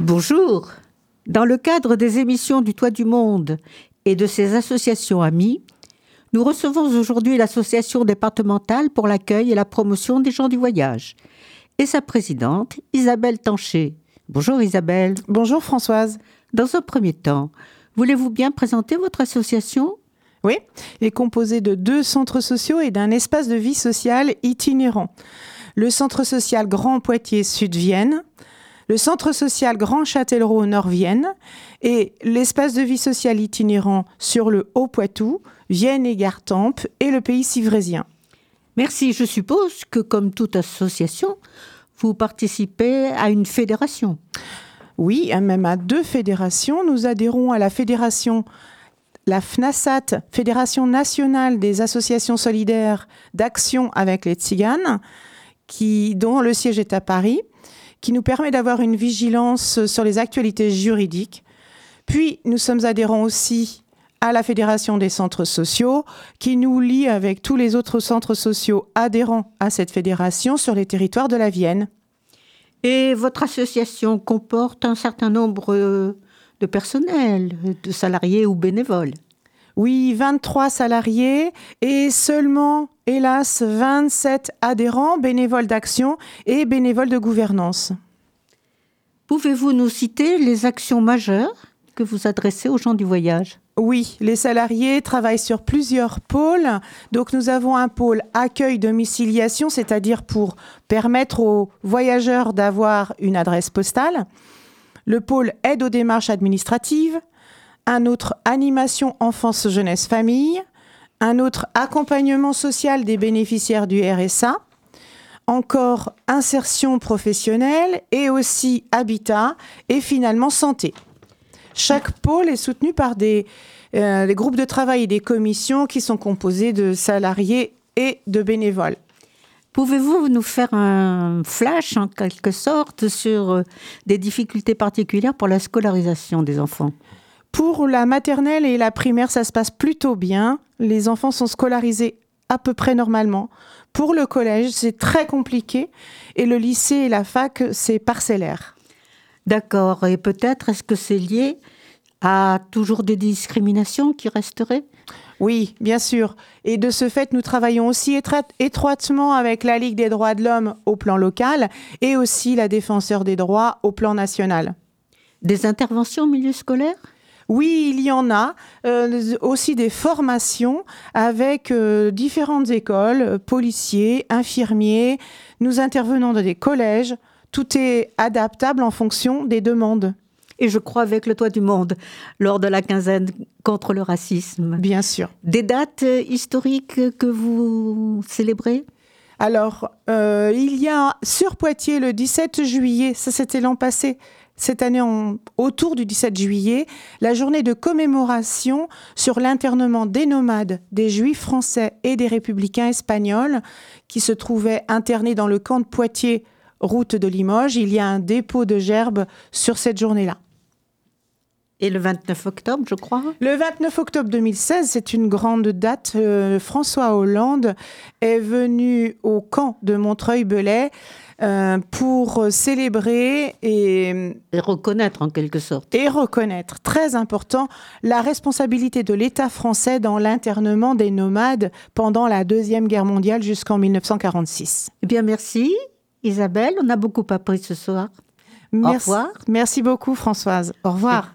Bonjour. Dans le cadre des émissions du Toit du Monde et de ses associations amies, nous recevons aujourd'hui l'association départementale pour l'accueil et la promotion des gens du voyage et sa présidente, Isabelle Tanché. Bonjour Isabelle. Bonjour Françoise. Dans un premier temps, voulez-vous bien présenter votre association? Oui, elle est composée de deux centres sociaux et d'un espace de vie sociale itinérant. Le centre social Grand Poitiers Sud-Vienne, le centre social Grand Châtellerault Nord-Vienne et l'espace de vie sociale itinérant sur le Haut-Poitou, Vienne et Gartempe et le pays civrésien. Merci. Je suppose que, comme toute association, vous participez à une fédération. Oui, même à deux fédérations. Nous adhérons à la fédération, la FNASAT, Fédération nationale des associations solidaires d'action avec les Tziganes, qui, dont le siège est à Paris qui nous permet d'avoir une vigilance sur les actualités juridiques. Puis, nous sommes adhérents aussi à la Fédération des centres sociaux, qui nous lie avec tous les autres centres sociaux adhérents à cette fédération sur les territoires de la Vienne. Et votre association comporte un certain nombre de personnels, de salariés ou bénévoles Oui, 23 salariés et seulement, hélas, 27 adhérents, bénévoles d'action et bénévoles de gouvernance. Pouvez-vous nous citer les actions majeures que vous adressez aux gens du voyage? Oui, les salariés travaillent sur plusieurs pôles. Donc nous avons un pôle accueil domiciliation, c'est-à-dire pour permettre aux voyageurs d'avoir une adresse postale. Le pôle aide aux démarches administratives. Un autre animation enfance jeunesse famille. Un autre accompagnement social des bénéficiaires du RSA. Encore insertion professionnelle et aussi habitat et finalement santé. Chaque pôle est soutenu par des, euh, groupes de travail et des commissions qui sont composés de salariés et de bénévoles. Pouvez-vous nous faire un flash en quelque sorte sur euh, des difficultés particulières pour la scolarisation des enfants? Pour la maternelle et la primaire, ça se passe plutôt bien. Les enfants sont scolarisés à peu près normalement. Pour le collège, c'est très compliqué. Et le lycée et la fac, c'est parcellaire. D'accord. Et peut-être est-ce que c'est lié à toujours des discriminations qui resteraient? Oui, bien sûr. Et de ce fait, nous travaillons aussi étroitement avec la Ligue des droits de l'homme au plan local et aussi la défenseur des droits au plan national. Des interventions au milieu scolaire? Oui, il y en a. Euh, aussi des formations avec euh, différentes écoles, policiers, infirmiers. Nous intervenons dans des collèges, tout est adaptable en fonction des demandes. Et je crois avec le Toit du Monde, lors de la quinzaine contre le racisme. Bien sûr. Des dates historiques que vous célébrez? Alors, euh, il y a sur Poitiers le 17 juillet, ça c'était l'an passé, cette année autour du 17 juillet, la journée de commémoration sur l'internement des nomades, des juifs français et des républicains espagnols qui se trouvaient internés dans le camp de Poitiers route de Limoges. Il y a un dépôt de gerbes sur cette journée-là. Et le 29 octobre, je crois Le 29 octobre 2016, c'est une grande date. Euh, François Hollande est venu au camp de Montreuil-Belay euh, pour célébrer et... et... reconnaître en quelque sorte. Et reconnaître, très important, la responsabilité de l'État français dans l'internement des nomades pendant la Deuxième Guerre mondiale jusqu'en 1946. Eh bien, merci. Isabelle, on a beaucoup appris ce soir. Merci. Au revoir. Merci beaucoup Françoise. Au revoir.